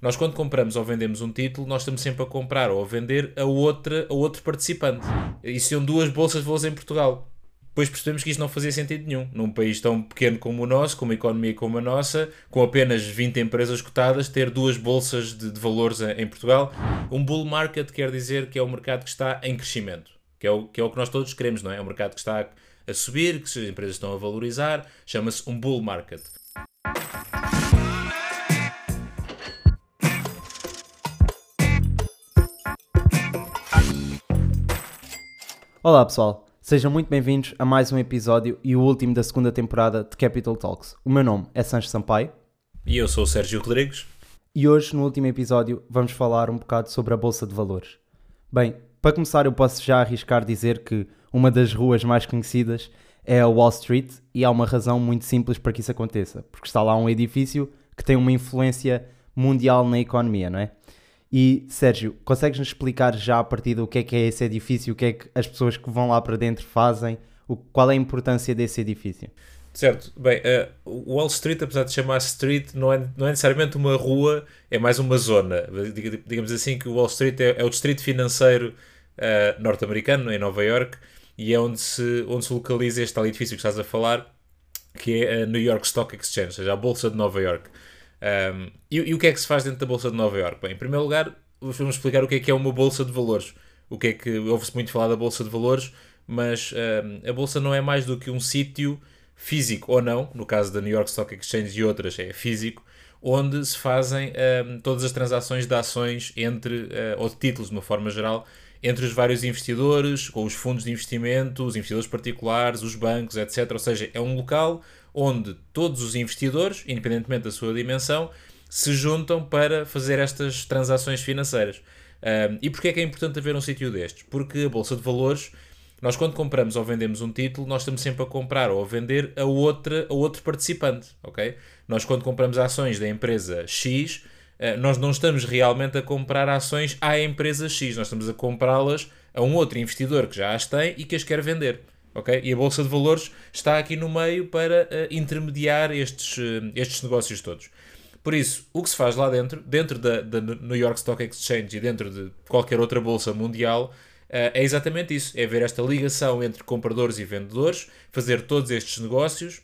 nós quando compramos ou vendemos um título, nós estamos sempre a comprar ou a vender a, outra, a outro participante. E são duas bolsas de valores em Portugal. Depois percebemos que isto não fazia sentido nenhum. Num país tão pequeno como o nosso, com uma economia como a nossa, com apenas 20 empresas cotadas, ter duas bolsas de, de valores em Portugal. Um bull market quer dizer que é um mercado que está em crescimento. Que é o que, é o que nós todos queremos, não é? É um mercado que está a subir, que as empresas estão a valorizar. Chama-se um bull market. Olá pessoal, sejam muito bem-vindos a mais um episódio e o último da segunda temporada de Capital Talks. O meu nome é Sancho Sampaio. E eu sou o Sérgio Rodrigues. E hoje, no último episódio, vamos falar um bocado sobre a Bolsa de Valores. Bem, para começar, eu posso já arriscar dizer que uma das ruas mais conhecidas é a Wall Street e há uma razão muito simples para que isso aconteça, porque está lá um edifício que tem uma influência mundial na economia, não é? E Sérgio, consegues-nos explicar já a partir do que é que é esse edifício, o que é que as pessoas que vão lá para dentro fazem, o, qual é a importância desse edifício? Certo, bem, uh, Wall Street, apesar de chamar Street, não é, não é necessariamente uma rua, é mais uma zona. Digamos assim que o Wall Street é, é o distrito financeiro uh, norte-americano, em Nova York, e é onde se, onde se localiza este tal edifício que estás a falar, que é a New York Stock Exchange, ou seja, a Bolsa de Nova York. Um, e, e, o que é que se faz dentro da Bolsa de Nova York? Bem, em primeiro lugar, vamos explicar o que é que é uma Bolsa de Valores. O que é que ouve-se muito falar da Bolsa de Valores, mas um, a Bolsa não é mais do que um sítio físico ou não, no caso da New York Stock Exchange e outras é físico, onde se fazem um, todas as transações de ações entre, uh, ou de títulos de uma forma geral, entre os vários investidores, ou os fundos de investimento, os investidores particulares, os bancos, etc. Ou seja, é um local onde todos os investidores, independentemente da sua dimensão, se juntam para fazer estas transações financeiras. Um, e porquê é que é importante haver um sítio destes? Porque a Bolsa de Valores, nós quando compramos ou vendemos um título, nós estamos sempre a comprar ou a vender a, outra, a outro participante, ok? Nós quando compramos ações da empresa X, uh, nós não estamos realmente a comprar ações à empresa X, nós estamos a comprá-las a um outro investidor que já as tem e que as quer vender ok? E a Bolsa de Valores está aqui no meio para uh, intermediar estes, uh, estes negócios todos. Por isso, o que se faz lá dentro, dentro da, da New York Stock Exchange e dentro de qualquer outra bolsa mundial, uh, é exatamente isso: é ver esta ligação entre compradores e vendedores, fazer todos estes negócios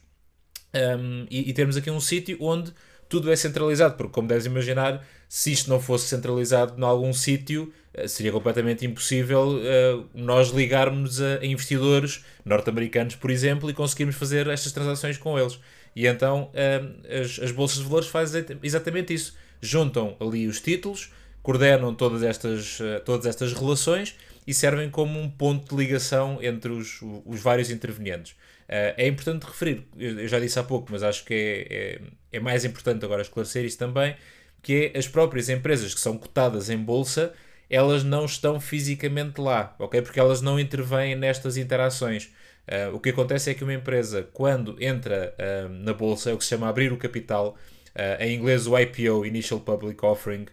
um, ehm, e, e termos aqui um sítio onde tudo é centralizado, porque, como deves imaginar, se isto não fosse centralizado em algum sítio, seria completamente impossível uh, nós ligarmos a, a investidores norte-americanos, por exemplo, e conseguirmos fazer estas transações com eles. E então uh, as, as bolsas de valores fazem exatamente isso. Juntam ali os títulos, coordenam todas estas, uh, todas estas relações e servem como um ponto de ligação entre os, os vários intervenientes. é importante referir, eu já disse há pouco, mas acho que é, é, é mais importante agora esclarecer isso também, que é as próprias empresas que são cotadas em bolsa elas não estão fisicamente lá, ok? Porque elas não intervêm nestas interações. Uh, o que acontece é que uma empresa, quando entra uh, na bolsa, é o que se chama abrir o capital, uh, em inglês o IPO, Initial Public Offering,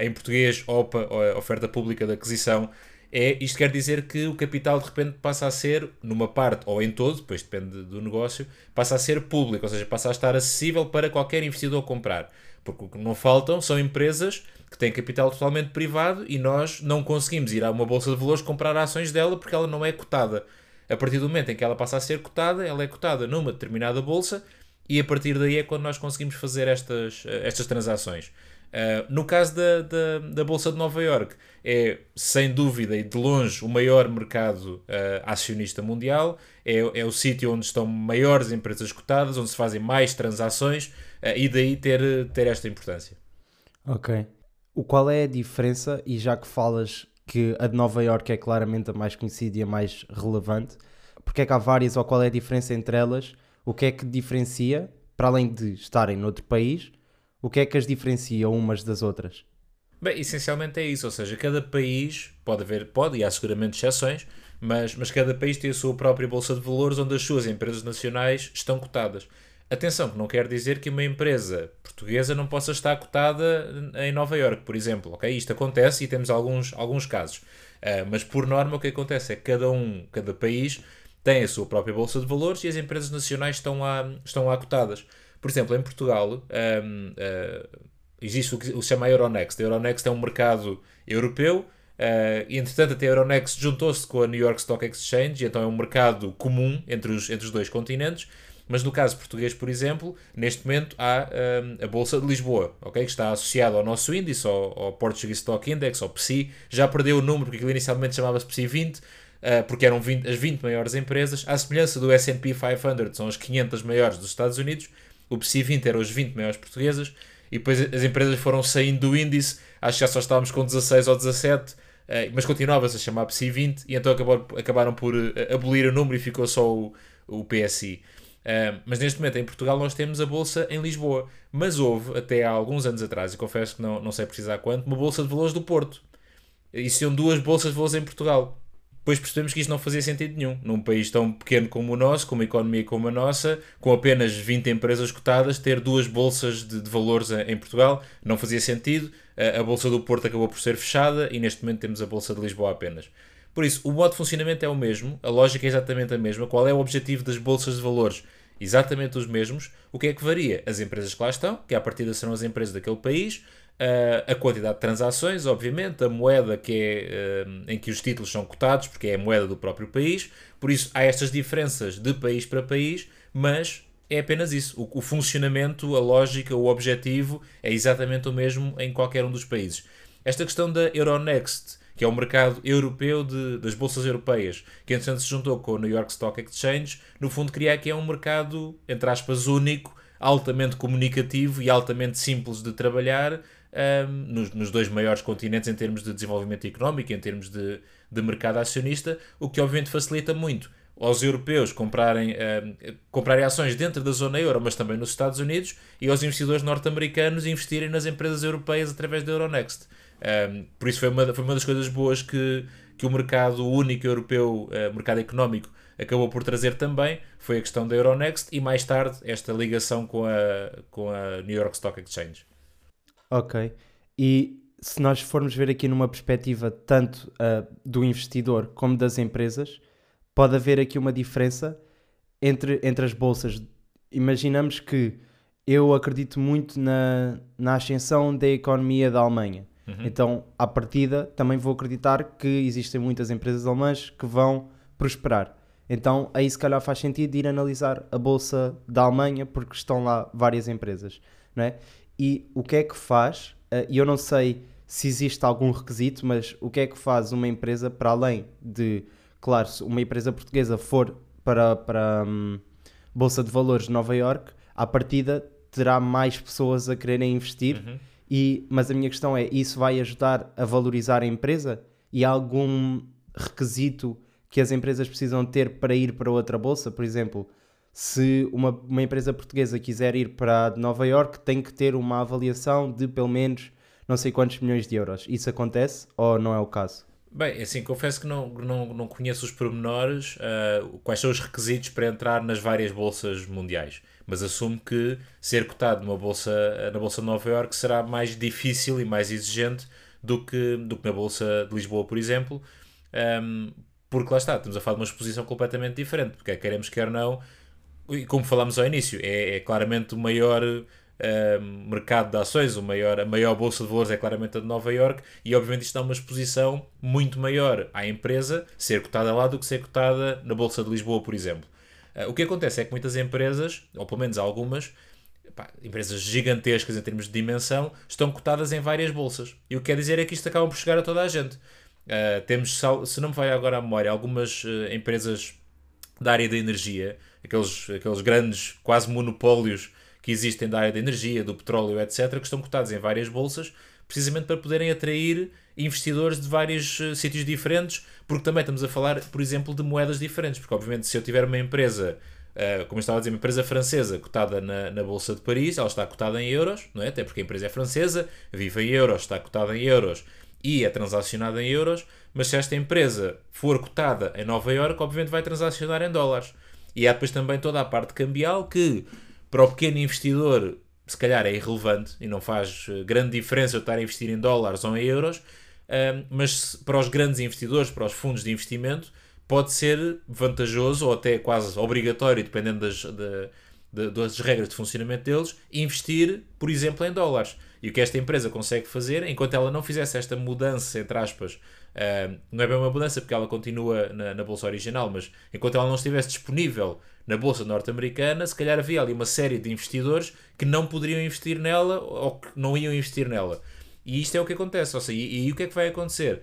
em português OPA, Oferta Pública de Aquisição, é, isto quer dizer que o capital de repente passa a ser, numa parte ou em todo, depois depende do negócio, passa a ser público, ou seja, passa a estar acessível para qualquer investidor comprar. Porque o que não faltam são empresas que têm capital totalmente privado e nós não conseguimos ir a uma bolsa de valores comprar ações dela porque ela não é cotada. A partir do momento em que ela passa a ser cotada, ela é cotada numa determinada bolsa e a partir daí é quando nós conseguimos fazer estas, estas transações. Uh, no caso da, da, da, Bolsa de Nova York, é sem dúvida e de longe o maior mercado uh, acionista mundial, é, é o sítio onde estão maiores empresas cotadas, onde se fazem mais transações uh, e daí ter, ter esta importância. Ok o qual é a diferença, e já que falas que a de Nova York é claramente a mais conhecida e a mais relevante, porque é que há várias ou qual é a diferença entre elas, o que é que diferencia, para além de estarem noutro país, o que é que as diferencia umas das outras? Bem, essencialmente é isso, ou seja, cada país pode haver, pode, e há seguramente exceções, mas, mas cada país tem a sua própria bolsa de valores onde as suas empresas nacionais estão cotadas. Atenção, que não quer dizer que uma empresa portuguesa não possa estar cotada em Nova York, por exemplo. Okay? Isto acontece e temos alguns, alguns casos. Uh, mas por norma o que acontece é que cada um, cada país tem a sua própria bolsa de valores e as empresas nacionais estão lá, estão lá cotadas. Por exemplo, em Portugal, um, uh, existe o que se chama Euronext. A Euronext é um mercado europeu Uh, e entretanto, até a Euronext juntou-se com a New York Stock Exchange, então é um mercado comum entre os, entre os dois continentes. Mas no caso português, por exemplo, neste momento há um, a Bolsa de Lisboa, okay? que está associada ao nosso índice, ao, ao Portuguese Stock Index, ao PSI. Já perdeu o número, porque aquilo inicialmente chamava-se PSI 20, uh, porque eram 20, as 20 maiores empresas. À semelhança do S&P 500, são as 500 maiores dos Estados Unidos, o PSI 20 eram as 20 maiores portuguesas, e depois as empresas foram saindo do índice, acho que já só estávamos com 16 ou 17, Uh, mas continuava-se a chamar PSI 20 e então acabou, acabaram por uh, abolir o número e ficou só o, o PSI. Eh, mas neste momento em Portugal nós temos a Bolsa em Lisboa. Mas houve, até há alguns anos atrás, e confesso que não, não sei precisar quanto, uma Bolsa de Valores do Porto. Existiam duas Bolsas de Valores em Portugal. Depois percebemos que isto não fazia sentido nenhum. Num país tão pequeno como o nosso, com uma economia como a nossa, com apenas 20 empresas cotadas, ter duas bolsas de, de valores em Portugal não fazia sentido a Bolsa do Porto acabou por ser fechada e neste momento temos a Bolsa de Lisboa apenas. Por isso, o modo de funcionamento é o mesmo, a lógica é exatamente a mesma. Qual é o objetivo das bolsas de valores? Exatamente os mesmos. O que é que varia? As empresas que lá estão, que à partida serão as empresas daquele país, a quantidade de transações, obviamente, a moeda que é, em que os títulos são cotados, porque é a moeda do próprio país. Por isso, há estas diferenças de país para país, mas é apenas isso. O, o, funcionamento, a lógica, o objetivo é exatamente o mesmo em qualquer um dos países. Esta questão da Euronext, que é o mercado europeu de, das bolsas europeias, que entretanto se juntou com o New York Stock Exchange, no fundo cria aqui é um mercado, entre aspas, único, altamente comunicativo e altamente simples de trabalhar um, nos, nos, dois maiores continentes em termos de desenvolvimento económico, em termos de, de mercado acionista, o que obviamente facilita muito aos europeus comprarem, uh, comprarem ações dentro da zona euro, mas também nos Estados Unidos, e aos investidores norte-americanos investirem nas empresas europeias através da Euronext. Um, por isso foi uma, foi uma das coisas boas que, que o mercado único europeu, uh, mercado económico, acabou por trazer também, foi a questão da Euronext e mais tarde esta ligação com a, com a New York Stock Exchange. Ok. E se nós formos ver aqui numa perspectiva tanto uh, do investidor como das empresas, pode haver aqui uma diferença entre, entre as bolsas. Imaginamos que eu acredito muito na, na ascensão da economia da Alemanha. Uhum. Então, à partida, também vou acreditar que existem muitas empresas alemãs que vão prosperar. Então, aí se calhar faz sentido ir analisar a bolsa da Alemanha, porque estão lá várias empresas, não é? E o que é que faz, eh, e eu não sei se existe algum requisito, mas o que é que faz uma empresa para além de Claro, se uma empresa portuguesa for para, para um, Bolsa de Valores de Nova York, à partida terá mais pessoas a quererem investir. Uhum. E, mas a minha questão é: isso vai ajudar a valorizar a empresa? E há algum requisito que as empresas precisam ter para ir para outra bolsa? Por exemplo, se uma, uma empresa portuguesa quiser ir para Nova York, tem que ter uma avaliação de pelo menos não sei quantos milhões de euros. Isso acontece ou não é o caso? Bem, assim, confesso que não, não, não conheço os pormenores, uh, quais são os requisitos para entrar nas várias bolsas mundiais, mas assumo que ser cotado numa bolsa, na Bolsa de Nova York será mais difícil e mais exigente do que, do que na Bolsa de Lisboa, por exemplo, um, porque lá está, estamos a falar de uma exposição completamente diferente, porque queremos quer não, e como falámos ao início, é, é claramente o maior uh, mercado de ações, o maior, a maior bolsa de valores é claramente a de Nova York e obviamente isto dá uma exposição muito maior à empresa ser cotada lá do que ser cotada na bolsa de Lisboa, por exemplo. Uh, o que acontece é que muitas empresas, ou pelo menos algumas, pá, empresas gigantescas em termos de dimensão, estão cotadas em várias bolsas. E o que quer dizer é que isto acaba por chegar a toda a gente. Uh, temos, se não me vai agora à memória, algumas uh, empresas da área da energia, aqueles, aqueles grandes, quase monopólios que existem da área da energia, do petróleo, etc., que estão cotados em várias bolsas, precisamente para poderem atrair investidores de vários uh, sítios diferentes, porque também estamos a falar, por exemplo, de moedas diferentes, porque obviamente se eu tiver uma empresa, uh, como eu estava a dizer, uma empresa francesa cotada na, na Bolsa de Paris, ela está cotada em euros, não é? até porque a empresa é francesa, vive em euros, está cotada em euros e é transacionada em euros, mas se esta empresa for cotada em Nova Iorque, obviamente vai transacionar em dólares. E há depois também toda a parte cambial que para o pequeno investidor, se calhar é irrelevante e não faz eh, grande diferença eu estar a investir em dólares ou em euros, mas para os grandes investidores, para os fundos de investimento, pode ser vantajoso ou até quase obrigatório, dependendo das, de, das regras de funcionamento deles, investir, por exemplo, em dólares. E o que esta empresa consegue fazer, enquanto ela não fizesse esta mudança, entre aspas, não é bem uma mudança porque ela continua na, na bolsa original, mas enquanto ela não estivesse disponível na bolsa norte-americana, se calhar havia ali uma série de investidores que não poderiam investir nela ou que não iam investir nela. E isto é o que acontece. Ou seja, e, e o que é que vai acontecer?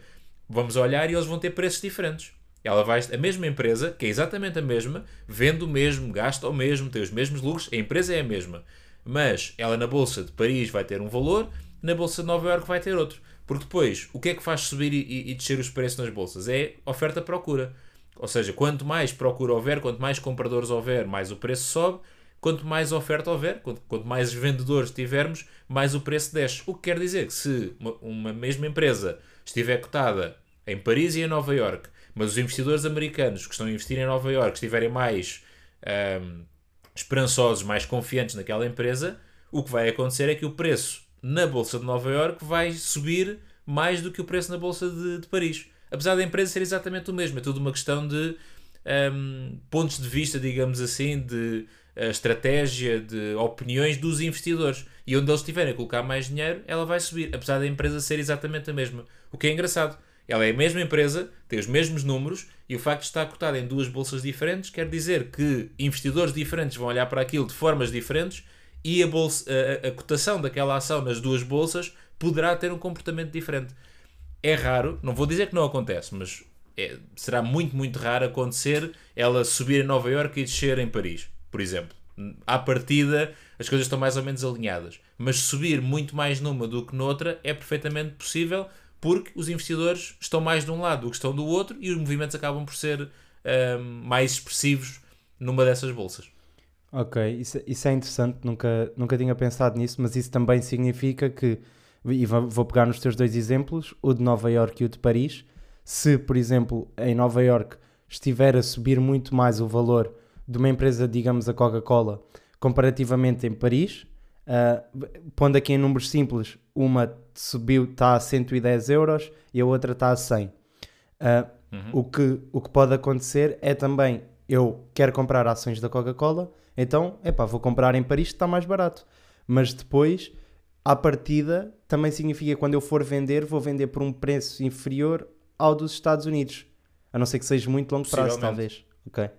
Vamos olhar e eles vão ter preços diferentes. Ela vai, a mesma empresa, que é exatamente a mesma, vende o mesmo, gasta o mesmo, tem os mesmos lucros, a empresa é a mesma. Mas ela na Bolsa de Paris vai ter um valor, na Bolsa de Nova Iorque vai ter outro. Porque depois, o que é que faz subir e, e descer os preços nas bolsas? É oferta-procura. Ou seja, quanto mais procura houver, quanto mais compradores houver, mais o preço sobe. Quanto mais oferta houver, quanto, quanto mais vendedores tivermos, mais o preço desce. O que quer dizer que se uma, uma mesma empresa estiver cotada em Paris e em Nova Iorque mas os investidores americanos que estão a investir em Nova York estiverem mais esperançosos, mais confiantes naquela empresa, o que vai acontecer é que o preço na Bolsa de Nova York vai subir mais do que o preço na Bolsa de, de Paris. Apesar da empresa ser exatamente o mesmo, é tudo uma questão de pontos de vista, digamos assim, de uh, estratégia, de opiniões dos investidores. E onde eles estiverem a colocar mais dinheiro, ela vai subir, apesar da empresa ser exatamente a mesma. O que é engraçado. Ela é a mesma empresa, tem os mesmos números e o facto de estar cotada em duas bolsas diferentes quer dizer que investidores diferentes vão olhar para aquilo de formas diferentes e a, bolsa, a, a, cotação daquela ação nas duas bolsas poderá ter um comportamento diferente. É raro, não vou dizer que não acontece, mas é, será muito, muito raro acontecer ela subir em Nova Iorque e descer em Paris, por exemplo. À partida, as coisas estão mais ou menos alinhadas. Mas subir muito mais numa do que noutra é perfeitamente possível porque os investidores estão mais de um lado do que estão do outro e os movimentos acabam por ser um, mais expressivos numa dessas bolsas. Ok, isso, isso é interessante, nunca, nunca tinha pensado nisso, mas isso também significa que, e vou pegar nos teus dois exemplos, o de Nova York e o de Paris, se, por exemplo, em Nova York estiver a subir muito mais o valor de uma empresa, digamos a Coca-Cola, comparativamente em Paris, uh, pondo aqui em números simples, uma subiu, está a 110 euros e a outra está a 100. Uh, uhum. o, que, o que pode acontecer é também, eu quero comprar ações da Coca-Cola, então, epá, vou comprar em Paris que está mais barato. Mas depois, à partida, também significa que quando eu for vender, vou vender por um preço inferior ao dos Estados Unidos. A não ser que seja muito longo prazo, talvez. Ok.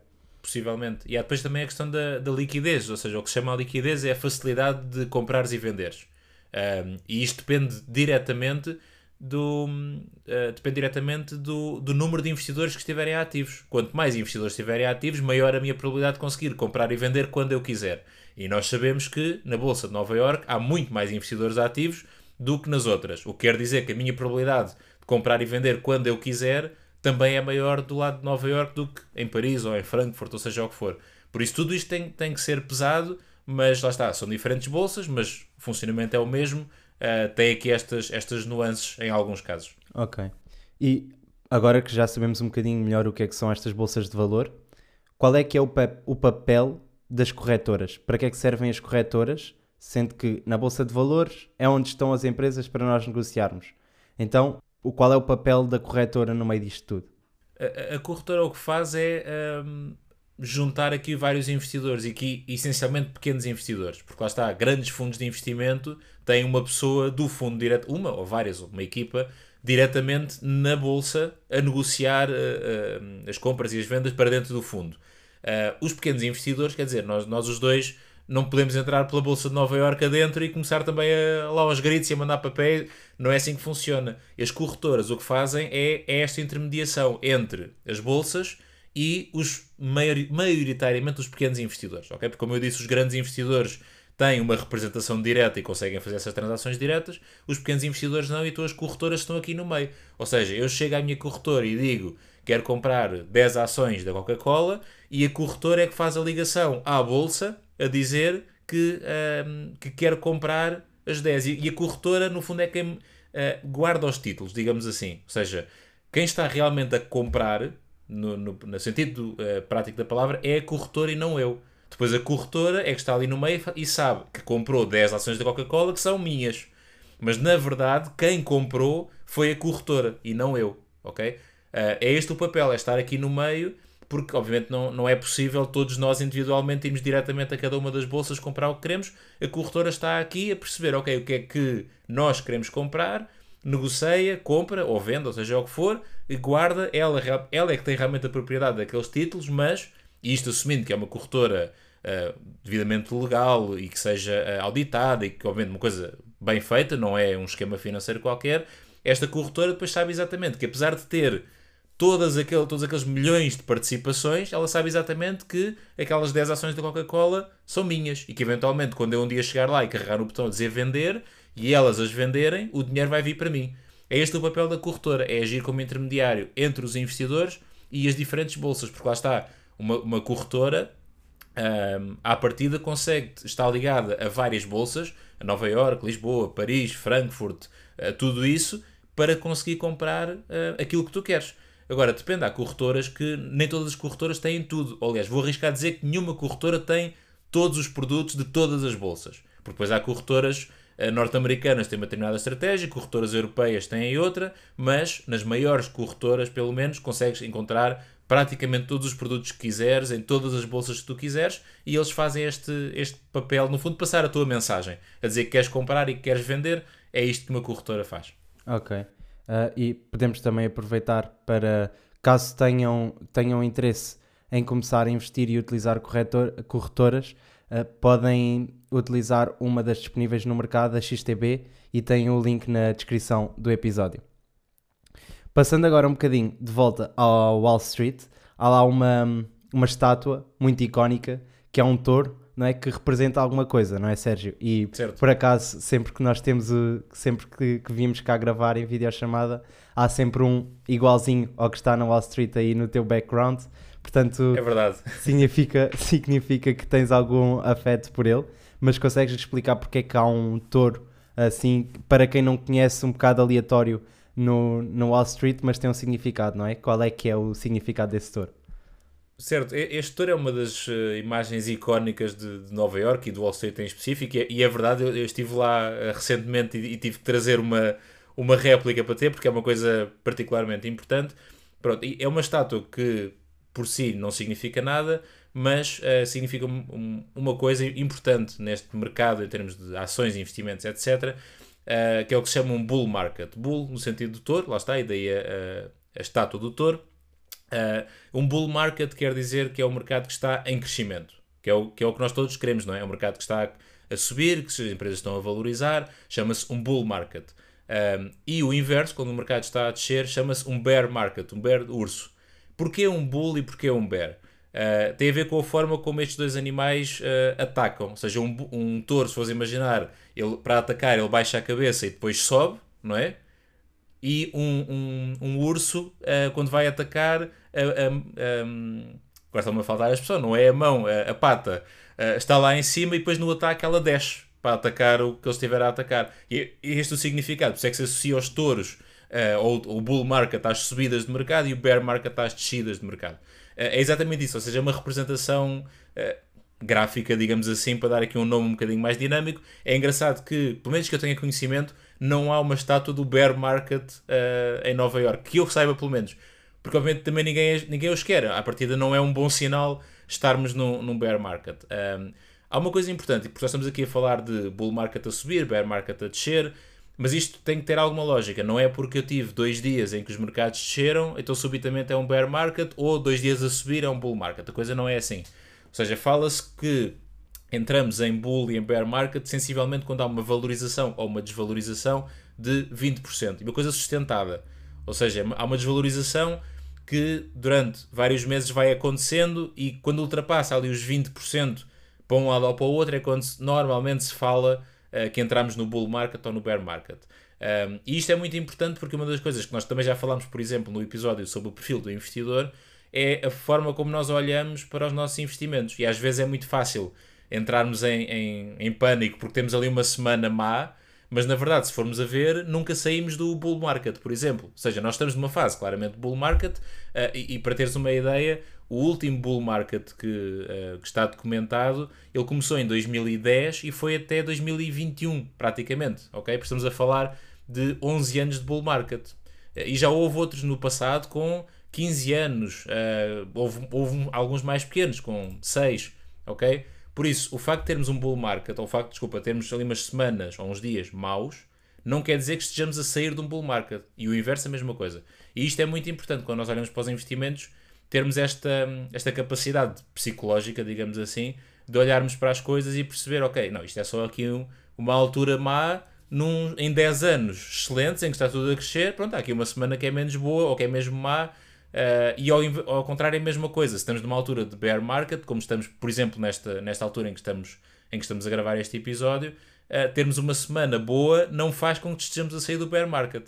Possivelmente. E há depois também a questão da, da liquidez, ou seja, o que se chama a liquidez é a facilidade de comprares e venderes. Um, e isto depende diretamente do, uh, depende diretamente do, do número de investidores que estiverem ativos. Quanto mais investidores estiverem ativos, maior a minha probabilidade de conseguir comprar e vender quando eu quiser. E nós sabemos que na Bolsa de Nova York há muito mais investidores ativos do que nas outras. O que quer dizer que a minha probabilidade de comprar e vender quando eu quiser também é maior do lado de Nova York do que em Paris ou em Frankfurt, ou seja o que for. Por isso tudo isto tem, tem que ser pesado mas lá está, são diferentes bolsas, mas o funcionamento é o mesmo. Uh, tem aqui estas, estas nuances em alguns casos. Ok. E agora que já sabemos um bocadinho melhor o que é que são estas bolsas de valor, qual é que é o, pa o papel das corretoras? Para que é que servem as corretoras? Sendo que na bolsa de valores é onde estão as empresas para nós negociarmos. Então, o qual é o papel da corretora no meio disto tudo? A, a corretora o que faz é um, juntar aqui vários investidores e aqui essencialmente pequenos investidores, porque lá está, grandes fundos de investimento têm uma pessoa do fundo direto, uma ou várias, uma equipa diretamente na bolsa a negociar uh, uh, as compras e as vendas para dentro do fundo. Uh, os pequenos investidores, quer dizer, nós, nós os dois não podemos entrar pela bolsa de Nova Iorque adentro e começar também a, lá aos gritos e a mandar papéis. Não é assim que funciona. As corretoras o que fazem é, é esta intermediação entre as bolsas e os maioritariamente os pequenos investidores, ok? Porque como eu disse, os grandes investidores têm uma representação direta e conseguem fazer essas transações diretas, os pequenos investidores não, e então as corretoras estão aqui no meio. Ou seja, eu chego à minha corretora e digo quero comprar 10 ações da Coca-Cola e a corretora é que faz a ligação à bolsa a dizer que, que quer comprar as 10. E, a corretora, no fundo, é quem uh, guarda os títulos, digamos assim. Ou seja, quem está realmente a comprar no, no, no sentido uh, prático da palavra, é a corretora e não eu. Depois a corretora é que está ali no meio e sabe que comprou 10 ações da Coca-Cola que são minhas. Mas na verdade, quem comprou foi a corretora e não eu. Ok? Uh, é este o papel, é estar aqui no meio porque obviamente não, não é possível todos nós individualmente irmos diretamente a cada uma das bolsas comprar o que queremos. A corretora está aqui a perceber, ok, o que é que nós queremos comprar, negocia, compra ou vende, ou seja, o que for, e guarda, ela, ela é que tem realmente a propriedade daqueles títulos, mas, e isto assumindo que é uma corretora uh, devidamente legal e que seja uh, auditada e que obviamente uma coisa bem feita, não é um esquema financeiro qualquer, esta corretora depois sabe exatamente que apesar de ter todas aquele, todos aqueles milhões de participações, ela sabe exatamente que aquelas 10 ações da Coca-Cola são minhas e que eventualmente quando eu um dia chegar lá e carregar no botão dizer vender e elas as venderem, o dinheiro vai vir para mim. É este o papel da corretora, é agir como intermediário entre os investidores e as diferentes bolsas, porque lá está, uma, uma corretora um, à partida consegue estar ligada a várias bolsas, a Nova York, Lisboa, Paris, Frankfurt, uh, tudo isso, para conseguir comprar uh, aquilo que tu queres. Agora, depende, há corretoras que nem todas as corretoras têm tudo. Aliás, vou arriscar a dizer que nenhuma corretora tem todos os produtos de todas as bolsas. Porque depois há corretoras uh, norte-americanas têm uma determinada estratégia, corretoras europeias têm outra, mas nas maiores corretoras, pelo menos, consegues encontrar praticamente todos os produtos que quiseres, em todas as bolsas que tu quiseres, e eles fazem este, este papel, no fundo, passar a tua mensagem, a dizer que queres comprar e que queres vender, é isto que uma corretora faz. Ok. Uh, e podemos também aproveitar para, caso tenham, tenham interesse em começar a investir e utilizar corretor, corretoras, uh, podem utilizar uma das disponíveis no mercado, a XTB, e tem o link na descrição do episódio. Passando agora um bocadinho de volta ao Wall Street, há lá uma, uma estátua muito icónica que é um touro, não é? Que representa alguma coisa, não é, Sérgio? E certo. por acaso, sempre que nós temos, o, sempre que, que vimos cá gravar em videochamada, há sempre um igualzinho ao que está na Wall Street aí no teu background. Portanto, é verdade. Significa, significa que tens algum afeto por ele, mas consegues explicar porque é que há um touro assim, para quem não conhece, um bocado aleatório no, no Wall Street, mas tem um significado, não é? Qual é que é o significado desse touro? Certo, este touro é uma das uh, imagens icónicas de, de, Nova York e do Wall Street em específico, e, é, e é verdade, eu, eu, estive lá uh, recentemente e, e, tive que trazer uma, uma réplica para ter, porque é uma coisa particularmente importante. Pronto, é uma estátua que por si não significa nada, mas uh, significa um, uma coisa importante neste mercado em termos de ações, investimentos, etc uh, que é o que se chama um bull market. Bull no sentido do touro, lá está, e daí a, a, estátua do touro. Uh, um bull market quer dizer que é um mercado que está em crescimento, que é o que, é o que nós todos queremos, não é? É um mercado que está a, subir, que as empresas estão a valorizar, chama-se um bull market. Um, e o inverso, quando o mercado está a descer, chama-se um bear market, um bear urso. Porquê um bull e porquê um bear? Uh, tem a ver com a forma como estes dois animais uh, atacam. Ou seja, um, um touro, se fores imaginar, ele, para atacar ele baixa a cabeça e depois sobe, não é? E um, um, um urso, uh, quando vai atacar, um, agora a faltar a expressão, não é a mão, a, a pata, está lá em cima e depois no ataque ela desce para atacar o que ele estiver a atacar. E, e este é o significado, por isso é que se associa aos touros, ou o bull market às subidas de mercado e o bear market às descidas de mercado. É exatamente isso, ou seja, é uma representação uh, gráfica, digamos assim, para dar aqui um nome um bocadinho mais dinâmico. É engraçado que, pelo menos que eu tenha conhecimento, não há uma estátua do Bear Market uh, em Nova York, que eu saiba pelo menos. Porque obviamente também ninguém, ninguém os quer. À partida não é um bom sinal estarmos num, num bear market. Um, há uma coisa importante, porque nós estamos aqui a falar de bull market a subir, bear market a descer. Mas isto tem que ter alguma lógica. Não é porque eu tive dois dias em que os mercados desceram, então subitamente é um bear market, ou dois dias a subir é um bull market. A coisa não é assim. Ou seja, fala-se que entramos em bull e em bear market sensivelmente quando há uma valorização ou uma desvalorização de 20%. E uma coisa sustentada. Ou seja, há uma desvalorização que durante vários meses vai acontecendo e quando ultrapassa ali os 20% para um lado ou para o outro é quando normalmente se fala uh, que entramos no bull market ou no bear market. Um, e isto é muito importante porque uma das coisas que nós também já falámos, por exemplo, no episódio sobre o perfil do investidor, é a forma como nós olhamos para os nossos investimentos. E às vezes é muito fácil entrarmos em, em, em pânico porque temos ali uma semana má, mas na verdade, se formos a ver, nunca saímos do bull market, por exemplo. Ou seja, nós estamos numa fase claramente bull market, uh, e, e, para teres uma ideia, o último bull market que, uh, que, está documentado, ele começou em 2010 e foi até 2021, praticamente, ok? Estamos a falar de 11 anos de bull market. Uh, e já houve outros no passado com 15 anos, houve, houve alguns mais pequenos, com 6, ok? Por isso, o facto de termos um bull market, ou o facto, desculpa, termos ali umas semanas ou uns dias maus, não quer dizer que estejamos a sair de um bull market. E o inverso é a mesma coisa. E isto é muito importante quando nós olhamos para os investimentos, termos esta, esta capacidade psicológica, digamos assim, de olharmos para as coisas e perceber, ok, não, isto é só aqui um, uma altura má, num, em 10 anos excelentes, em que está tudo a crescer, pronto, há aqui uma semana que é menos boa ou que é mesmo má, Uh, e ao, ao, contrário é a mesma coisa. Se estamos numa altura de bear market, como estamos, por exemplo, nesta, nesta altura em que estamos, em que estamos a gravar este episódio, uh, termos uma semana boa não faz com que estejamos a sair do bear market.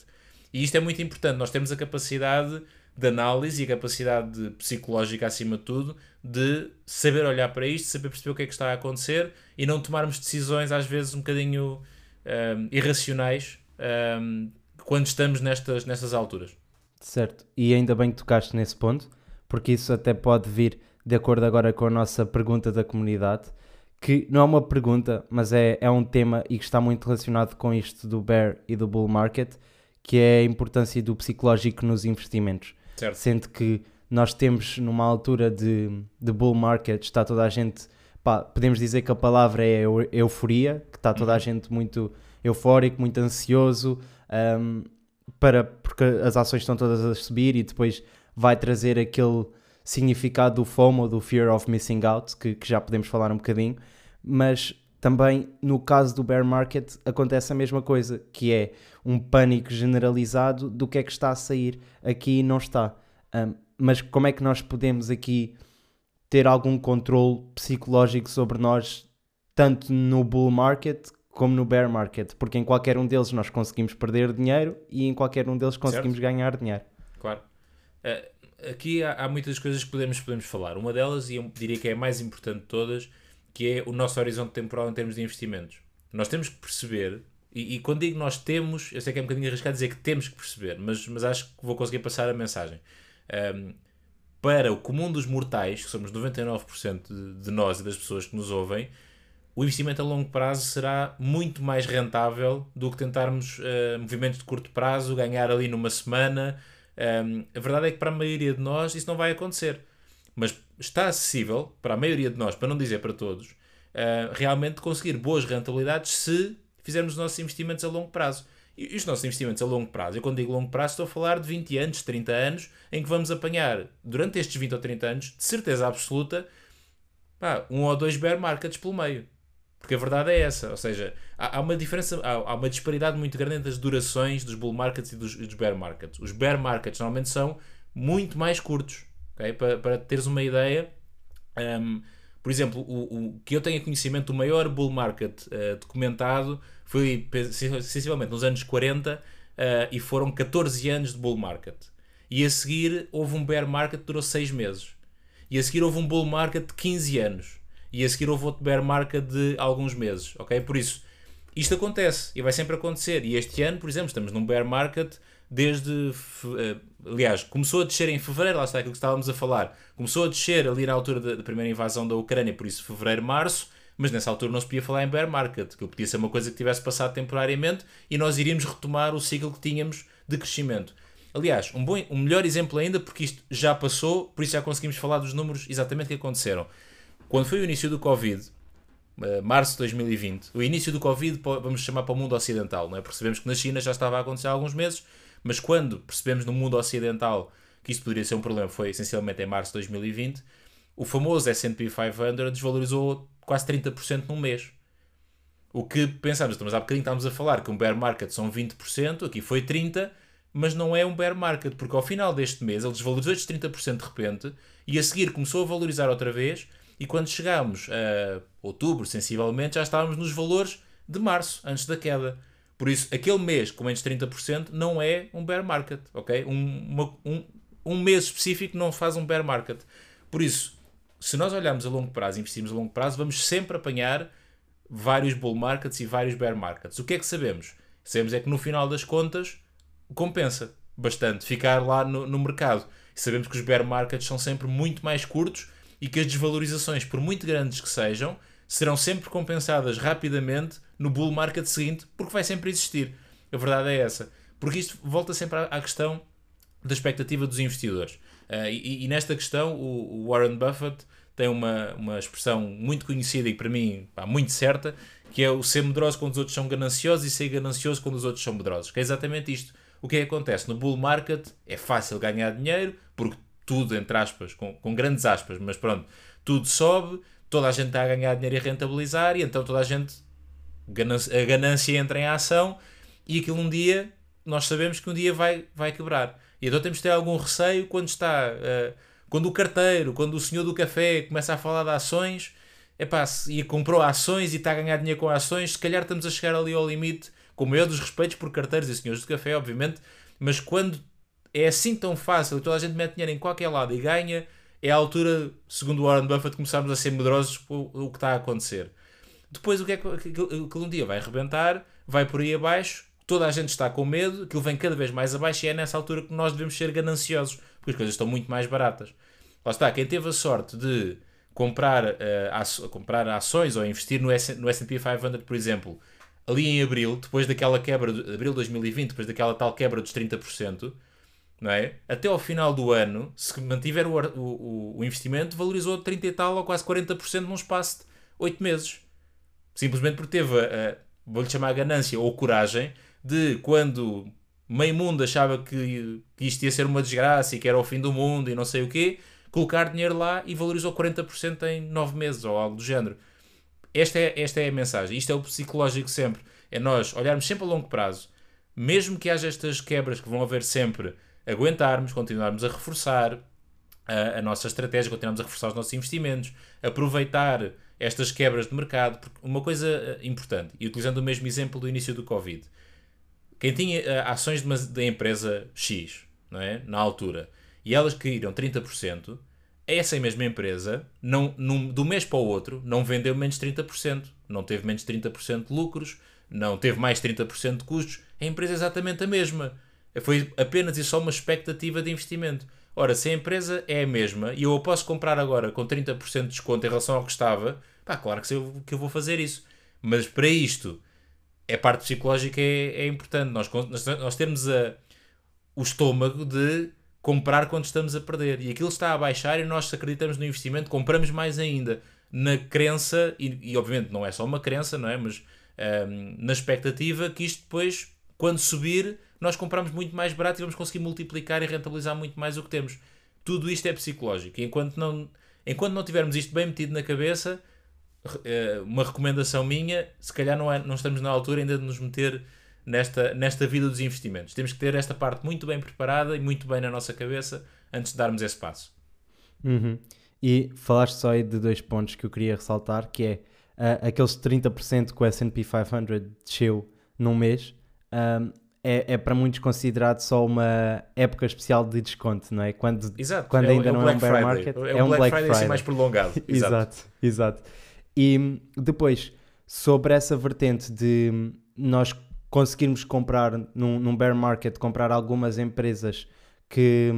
E isto é muito importante. Nós temos a capacidade de análise e a capacidade psicológica, acima de tudo, de saber olhar para isto, saber perceber o que é que está a acontecer e não tomarmos decisões, às vezes, um bocadinho um, eh, irracionais um, quando estamos nestas, nestas alturas. Certo, e ainda bem que tocaste nesse ponto, porque isso até pode vir de acordo agora com a nossa pergunta da comunidade, que não é uma pergunta, mas é, é um tema e que está muito relacionado com isto do bear e do bull market, que é a importância do psicológico nos investimentos. Certo. Sendo que nós temos numa altura de, de bull market, está toda a gente, pá, podemos dizer que a palavra é euforia, que está toda a uhum. gente muito eufórico, muito ansioso, um, para, porque as ações estão todas a subir e depois vai trazer aquele significado do FOMO, do Fear of Missing Out, que, que já podemos falar um bocadinho, mas também no caso do bear market acontece a mesma coisa, que é um pânico generalizado do que é que está a sair aqui e não está. Um, mas como é que nós podemos aqui ter algum controle psicológico sobre nós, tanto no bull market como no bear market, porque em qualquer um deles nós conseguimos perder dinheiro e em qualquer um deles conseguimos certo. ganhar dinheiro. Claro. Uh, aqui há, há, muitas coisas que podemos, podemos falar. Uma delas, e eu diria que é a mais importante de todas, que é o nosso horizonte temporal em termos de investimentos. Nós temos que perceber, e, e quando digo nós temos, eu sei que é um bocadinho arriscado dizer que temos que perceber, mas, mas acho que vou conseguir passar a mensagem. Um, para o comum dos mortais, que somos 99% de, de nós e das pessoas que nos ouvem, o investimento a longo prazo será muito mais rentável do que tentarmos uh, movimentos de curto prazo, ganhar ali numa semana. Um, ehm, a verdade é que para a maioria de nós isso não vai acontecer. Mas está acessível para a maioria de nós, para não dizer para todos, uh, realmente conseguir boas rentabilidades se fizermos os nossos investimentos a longo prazo. E os nossos investimentos a longo prazo, eu quando digo longo prazo estou a falar de 20 anos, 30 anos, em que vamos apanhar, durante estes 20 ou 30 anos, de certeza absoluta, pá, um ou dois bear markets pelo meio. Porque a verdade é essa, ou seja, há, há uma diferença, há, há, uma disparidade muito grande entre as durações dos bull markets e dos, dos bear markets. Os bear markets normalmente são muito mais curtos, okay? para, para teres uma ideia. Um, por exemplo, o, o, que eu tenho conhecimento, o maior bull market uh, documentado foi sensivelmente nos anos 40 uh, eh, e foram 14 anos de bull market. E a seguir houve um bear market que durou 6 meses. E a seguir houve um bull market de 15 anos e a seguir houve outro bear market de alguns meses, ok? Por isso, isto acontece e vai sempre acontecer. E este ano, por exemplo, estamos num bear market desde. Eh, aliás, começou a descer em fevereiro, lá está aquilo que estávamos a falar. Começou a descer ali na altura da, primeira invasão da Ucrânia, por isso fevereiro, março. Mas nessa altura não se podia falar em bear market, que podia ser uma coisa que tivesse passado temporariamente e nós iríamos retomar o ciclo que tínhamos de crescimento. Aliás, um, bom, um melhor exemplo ainda, porque isto já passou, por isso já conseguimos falar dos números exatamente que aconteceram. Quando foi o início do Covid, uh, março de 2020, o início do Covid, vamos chamar para o mundo ocidental, não é? percebemos que na China já estava a acontecer há alguns meses, mas quando percebemos no mundo ocidental que isto poderia ser um problema, foi essencialmente em março de 2020, o famoso S&P 500 desvalorizou quase 30% num mês. O que pensamos, estamos há bocadinho estávamos a falar que um bear market são 20%, aqui foi 30%, mas não é um bear market, porque ao final deste mês ele desvalorizou estes 30% de repente e a seguir começou a valorizar outra vez e quando chegámos a outubro, sensivelmente, já estávamos nos valores de março, antes da queda. Por isso, aquele mês com menos 30% não é um bear market, ok? Um, uma, um, um mês específico não faz um bear market. Por isso, se nós olharmos a longo prazo, investimos a longo prazo, vamos sempre apanhar vários bull markets e vários bear markets. O que é que sabemos? Sabemos é que no final das contas compensa bastante ficar lá no, no mercado. Sabemos que os bear markets são sempre muito mais curtos e que as desvalorizações, por muito grandes que sejam, serão sempre compensadas rapidamente no bull market seguinte, porque vai sempre existir. A verdade é essa. Porque isto volta sempre à, questão da expectativa dos investidores. Uh, e, e, nesta questão, o, Warren Buffett tem uma, uma expressão muito conhecida e para mim pá, muito certa, que é o ser medroso quando os outros são gananciosos e ser ganancioso quando os outros são medrosos. Que é exatamente isto. O que é que acontece? No bull market é fácil ganhar dinheiro, porque tudo, entre aspas, com, com grandes aspas, mas pronto, tudo sobe, toda a gente está a ganhar dinheiro e rentabilizar, e então toda a gente, a ganância entra em ação, e aquilo um dia, nós sabemos que um dia vai, vai quebrar. E então temos de ter algum receio quando está, uh, quando o carteiro, quando o senhor do café começa a falar de ações, epá, e comprou ações e está a ganhar dinheiro com ações, se calhar estamos a chegar ali ao limite, com o maior dos respeitos por carteiros e senhores do café, obviamente, mas quando é assim tão fácil, toda a gente mete dinheiro em qualquer lado e ganha, é a altura, segundo Warren Buffett, começarmos a ser medrosos com o que está a acontecer. Depois, o que é que, que, um dia vai arrebentar, vai por aí abaixo, toda a gente está com medo, aquilo vem cada vez mais abaixo e é nessa altura que nós devemos ser gananciosos, porque as coisas estão muito mais baratas. Lá está, quem teve a sorte de comprar, uh, comprar ações ou investir no S&P 500, por exemplo, ali em abril, depois daquela quebra, de abril de 2020, depois daquela tal quebra dos 30%, não é? Até ao final do ano, se mantiver o, o, o investimento, valorizou 30 e tal ou quase 40% num espaço de 8 meses. Simplesmente porque teve, a, vou-lhe chamar a ganância ou coragem, de quando meio mundo achava que, que isto ia ser uma desgraça e que era o fim do mundo e não sei o quê, colocar dinheiro lá e valorizou 40% em 9 meses ou algo do género. Esta é, esta é a mensagem. Isto é o psicológico sempre. É nós olharmos sempre a longo prazo, mesmo que haja estas quebras que vão haver sempre aguentarmos, continuarmos a reforçar a, a, nossa estratégia, continuarmos a reforçar os nossos investimentos, aproveitar estas quebras de mercado, porque uma coisa eh, importante, e utilizando o mesmo exemplo do início do Covid, quem tinha uh, ações de empresa X, não é? na altura, e elas caíram 30%, essa mesma empresa, não, num, do mês para o outro, não vendeu menos 30%, não teve menos 30% de lucros, não teve mais 30% de custos, a empresa é exatamente a mesma. Foi apenas e só uma expectativa de investimento. Ora, se a empresa é a mesma e eu a posso comprar agora com 30% de desconto em relação ao que estava, pá, claro que eu, que eu vou fazer isso. Mas para isto, a parte psicológica é, é importante. Nós, nós, nós temos a, o estômago de comprar quando estamos a perder. E aquilo está a baixar e nós, acreditamos no investimento, compramos mais ainda. Na crença, e, e obviamente não é só uma crença, não é? Mas um, na expectativa que isto depois, quando subir, nós compramos muito mais barato e vamos conseguir multiplicar e rentabilizar muito mais o que temos. Tudo isto é psicológico. E enquanto não, enquanto não tivermos isto bem metido na cabeça, eh, uma recomendação minha, se calhar não, é, não estamos na altura ainda de nos meter nesta, nesta vida dos investimentos. Temos que ter esta parte muito bem preparada e muito bem na nossa cabeça antes de darmos esse passo. Uhum. E falaste só aí de dois pontos que eu queria ressaltar, que é uh, aqueles 30% que o S&P 500 desceu num mês, um, é, é para muitos considerado só uma época especial de desconto, não é? Quando, exato. quando é, ainda é não é um bear Friday. market, é, é um, Black, Black Friday, Friday. mais prolongado. exato, exato. exato. E depois, sobre essa vertente de nós conseguirmos comprar num, num bear market, comprar algumas empresas que,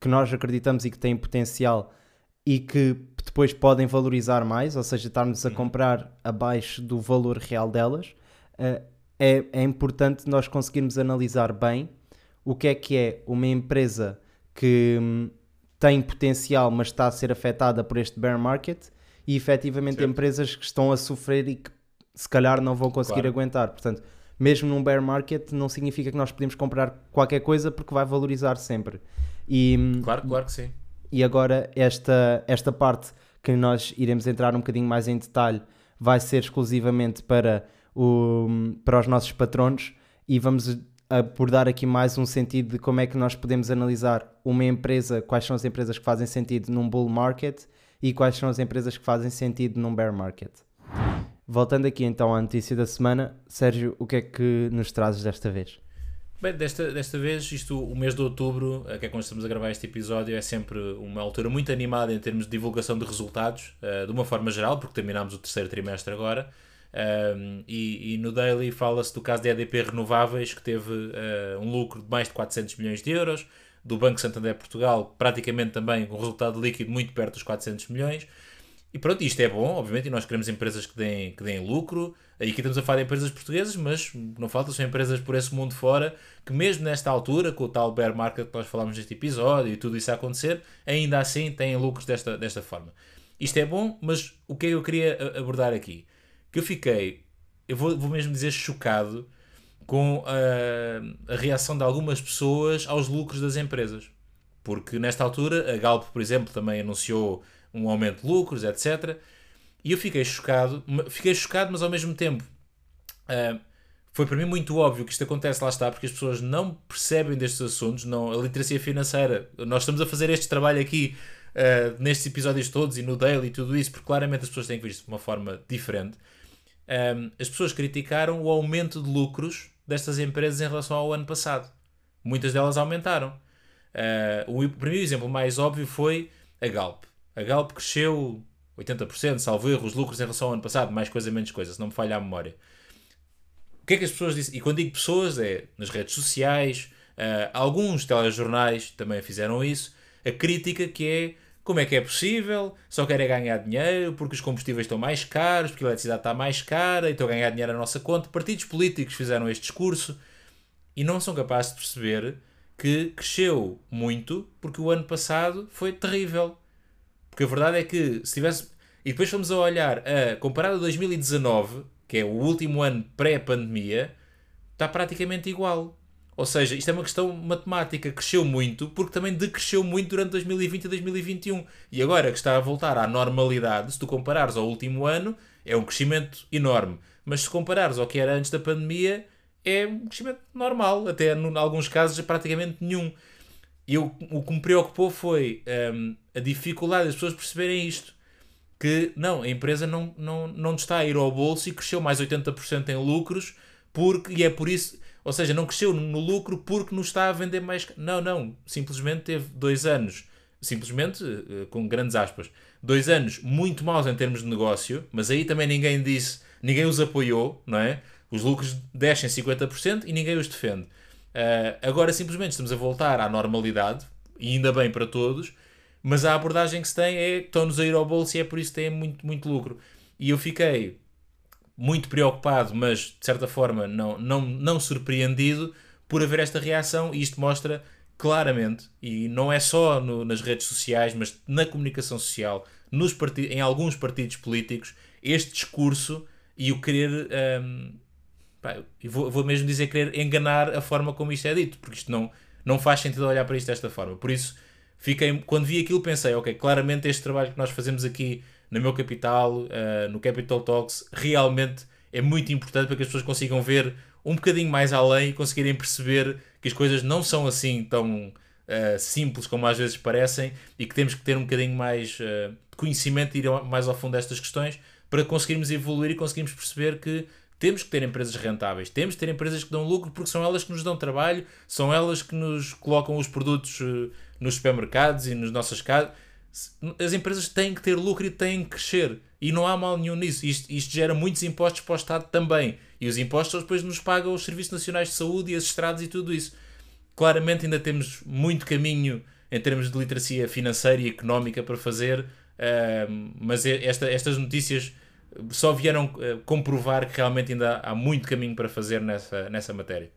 que nós acreditamos e que têm potencial e que depois podem valorizar mais, ou seja, estarmos a uhum. comprar abaixo do valor real delas, uh, é, é importante nós conseguirmos analisar bem o que é que é uma empresa que hum, tem potencial, mas está a ser afetada por este bear market e efetivamente certo. empresas que estão a sofrer e que se calhar não vão conseguir claro. aguentar. Portanto, mesmo num bear market, não significa que nós podemos comprar qualquer coisa porque vai valorizar sempre. E, claro, claro que sim. E agora, esta, esta parte que nós iremos entrar um bocadinho mais em detalhe vai ser exclusivamente para, o, para os nossos patronos e vamos abordar aqui mais um sentido de como é que nós podemos analisar uma empresa, quais são as empresas que fazem sentido num bull market e quais são as empresas que fazem sentido num bear market. Voltando aqui então à notícia da semana, Sérgio, o que é que nos trazes desta vez? Bem, desta, desta vez, isto, o mês de outubro, que é quando estamos a gravar este episódio, é sempre uma altura muito animada em termos de divulgação de resultados, uh, de uma forma geral, porque terminámos o terceiro trimestre agora. Um, e, e, no Daily fala-se do caso de EDP Renováveis, que teve uh, um lucro de mais de 400 milhões de euros, do Banco Santander Portugal, praticamente também com um resultado líquido muito perto dos 400 milhões. E pronto, isto é bom, obviamente, e nós queremos empresas que deem, que deem lucro. Aí aqui estamos a falar de empresas portuguesas, mas não falta, são empresas por esse mundo fora, que mesmo nesta altura, com o tal bear market que nós falámos neste episódio e tudo isso a acontecer, ainda assim têm lucros desta, desta forma. Isto é bom, mas o que é que eu queria abordar aqui? Que eu fiquei, eu vou, vou mesmo dizer, chocado com a, a reação de algumas pessoas aos lucros das empresas. Porque nesta altura, a Galp, por exemplo, também anunciou um aumento de lucros, etc. E eu fiquei chocado, fiquei chocado, mas ao mesmo tempo uh, foi para mim muito óbvio que isto acontece, lá está, porque as pessoas não percebem destes assuntos, não, a literacia financeira. Nós estamos a fazer este trabalho aqui uh, nestes episódios todos e no daily e tudo isso, porque claramente as pessoas têm que ver isto de uma forma diferente. Um, as pessoas criticaram o aumento de lucros destas empresas em relação ao ano passado. Muitas delas aumentaram. Uh, o primeiro exemplo mais óbvio foi a Galp. A Galp cresceu 80%, salvo erro, os lucros em relação ao ano passado, mais coisa, menos coisa, se não me falha a memória. O que é que as pessoas dizem? E quando digo pessoas, é nas redes sociais, uh, alguns telejornais também fizeram isso. A crítica que é como é que é possível? Só querem ganhar dinheiro porque os combustíveis estão mais caros, porque a eletricidade está mais cara e estão a ganhar dinheiro na nossa conta. Partidos políticos fizeram este discurso e não são capazes de perceber que cresceu muito porque o ano passado foi terrível. Porque a verdade é que se tivesse. E depois fomos a olhar, a, comparado a 2019, que é o último ano pré-pandemia, está praticamente igual. Ou seja, isto é uma questão matemática. Cresceu muito porque também decresceu muito durante 2020 e 2021. E agora que está a voltar à normalidade, se tu comparares ao último ano, é um crescimento enorme. Mas se comparares ao que era antes da pandemia, é um crescimento normal. Até em alguns casos, praticamente nenhum. E eu, o que me preocupou foi um, a dificuldade das pessoas perceberem isto. Que não, a empresa não, não, não está a ir ao bolso e cresceu mais 80% em lucros, porque, e é por isso, ou seja, não cresceu no lucro porque não está a vender mais. Não, não, simplesmente teve dois anos, simplesmente, eh, com grandes aspas, dois anos muito maus em termos de negócio, mas aí também ninguém disse, ninguém os apoiou, não é? Os lucros descem 50% e ninguém os defende. Uh, agora simplesmente estamos a voltar à normalidade, e ainda bem para todos, mas a abordagem que se tem é estão-nos a ir ao bolso e é por isso que têm muito, muito lucro. E eu fiquei muito preocupado, mas de certa forma não, não, não surpreendido por haver esta reação, e isto mostra claramente, e não é só no, nas redes sociais, mas na comunicação social, nos em alguns partidos políticos, este discurso e o querer. Um, pá, vou, vou mesmo dizer querer enganar a forma como isto é dito, porque isto não, não faz sentido olhar para isto desta forma. Por isso, fiquei, quando vi aquilo, pensei, ok, claramente este trabalho que nós fazemos aqui no meu capital, uh, no Capital Talks, realmente é muito importante para que as pessoas consigam ver um bocadinho mais além e conseguirem perceber que as coisas não são assim tão uh, simples como às vezes parecem e que temos que ter um bocadinho mais uh, conhecimento e ir mais ao fundo destas questões para conseguirmos evoluir e conseguirmos perceber que temos que ter empresas rentáveis, temos que ter empresas que dão lucro porque são elas que nos dão trabalho, são elas que nos colocam os produtos nos supermercados e nas nossas casas. As empresas têm que ter lucro e têm que crescer. E não há mal nenhum nisso. Isto, isto gera muitos impostos para o Estado também. E os impostos depois nos pagam os Serviços Nacionais de Saúde e as estradas e tudo isso. Claramente ainda temos muito caminho em termos de literacia financeira e económica para fazer, uh, mas esta, estas notícias só vieram uh, comprovar que realmente ainda há muito caminho para fazer nessa, nessa matéria.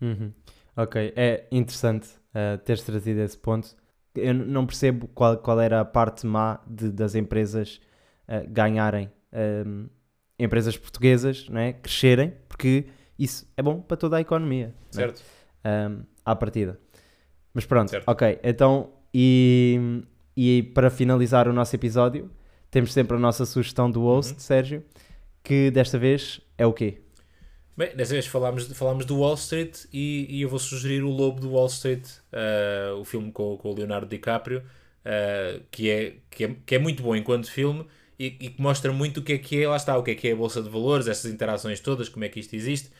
Uhum. Ok, é interessante uh, teres trazido esse ponto. Eu não percebo qual, qual era a parte má de, das empresas uh, ganharem, um, empresas portuguesas né, crescerem, porque isso é bom para toda a economia. Né? Certo. Né? Um, à partida. Mas pronto, certo. ok. Então, e, e para finalizar o nosso episódio, temos sempre a nossa sugestão do host, uhum. Sérgio, que desta vez é o quê? Bem, desta vez falámos, falámos do Wall Street e, e eu vou sugerir o Lobo do Wall Street, uh, o filme com, com o Leonardo DiCaprio, uh, que, é, que, é, que é muito bom enquanto filme e, e, que mostra muito o que é que é, lá está, o que é que é a Bolsa de Valores, essas interações todas, como é que isto existe.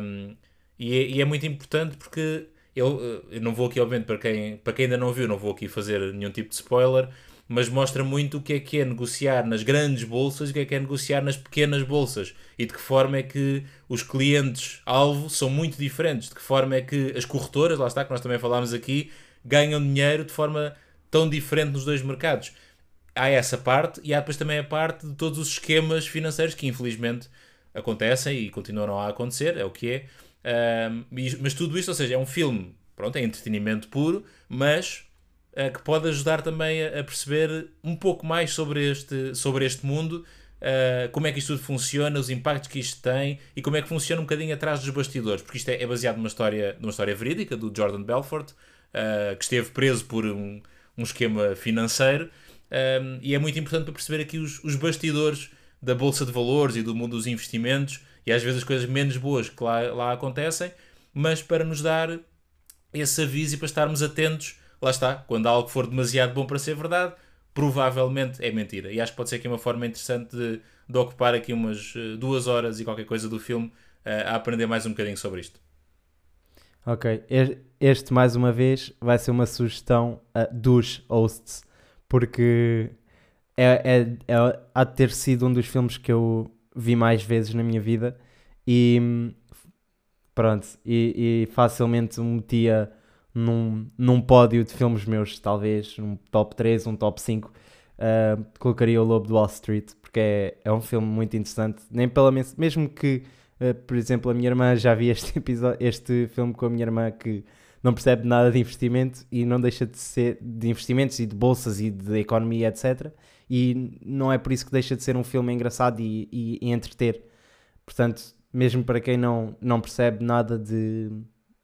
Um, e, é, e, é, muito importante porque eu, eu não vou aqui, obviamente, para quem, para quem ainda não viu, não vou aqui fazer nenhum tipo de spoiler, mas mostra muito o que é que é negociar nas grandes bolsas e o que é que é negociar nas pequenas bolsas e de que forma é que os clientes-alvo são muito diferentes, de que forma é que as corretoras, lá está, que nós também falámos aqui, ganham dinheiro de forma tão diferente nos dois mercados. há essa parte e há depois também a parte de todos os esquemas financeiros que infelizmente acontecem e continuam a acontecer, é o que é. Uh, mas tudo isto, ou seja, é um filme, pronto, é entretenimento puro, mas uh, que pode ajudar também a, a, perceber um pouco mais sobre este, sobre este mundo, uh, como é que isto tudo funciona, os impactos que isto tem e como é que funciona um bocadinho atrás dos bastidores, porque isto é, é baseado numa história, numa história verídica do Jordan Belfort, que esteve preso por um, um esquema financeiro. Um, e é muito importante para perceber aqui os, os bastidores da bolsa de valores e do mundo dos investimentos e às vezes as coisas menos boas que lá, lá acontecem, mas para nos dar esse aviso e para estarmos atentos, lá está, quando algo for demasiado bom para ser verdade, provavelmente é mentira. E acho que pode ser aqui uma forma interessante de, de ocupar aqui umas eh, duas horas e qualquer coisa do filme uh, a aprender mais um bocadinho sobre isto. Ok, este mais uma vez vai ser uma sugestão uh, dos hosts, porque é, é, é, há de ter sido um dos filmes que eu vi mais vezes na minha vida e pronto, e, e facilmente me metia num, num pódio de filmes meus, talvez um top 3, um top 5, uh, colocaria o Lobo de Wall Street, porque é, é um filme muito interessante, nem pela mesmo que, uh, por exemplo, a minha irmã já vi este, episódio, este filme com a minha irmã que não percebe nada de investimento e não deixa de ser de investimentos e de bolsas e de economia, etc. E não é por isso que deixa de ser um filme engraçado e, e, e entreter. Portanto, mesmo para quem não, não percebe nada de,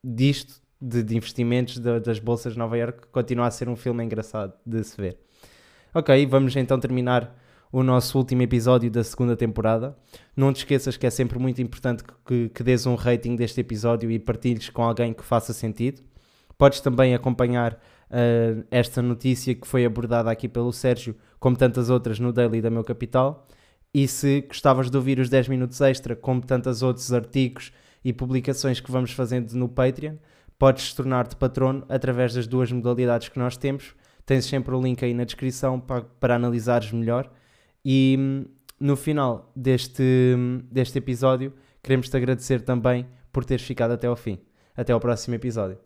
disto, de, de investimentos de, das bolsas de Nova York, continua a ser um filme engraçado de se ver. Ok, vamos então terminar o nosso último episódio da segunda temporada. Não te esqueças que é sempre muito importante que, que dês um rating deste episódio e partilhes com alguém que faça sentido. Podes também acompanhar uh, esta notícia que foi abordada aqui pelo Sérgio, como tantas outras no Daily da Meu Capital. E se gostavas de ouvir os 10 minutos extra, como tantos outros artigos e publicações que vamos fazendo no Patreon, podes tornar-te patrono através das duas modalidades que nós temos. Tens sempre o link aí na descrição para, para analisares melhor. E no final deste, deste episódio, queremos te agradecer também por teres ficado até ao fim. Até ao próximo episódio.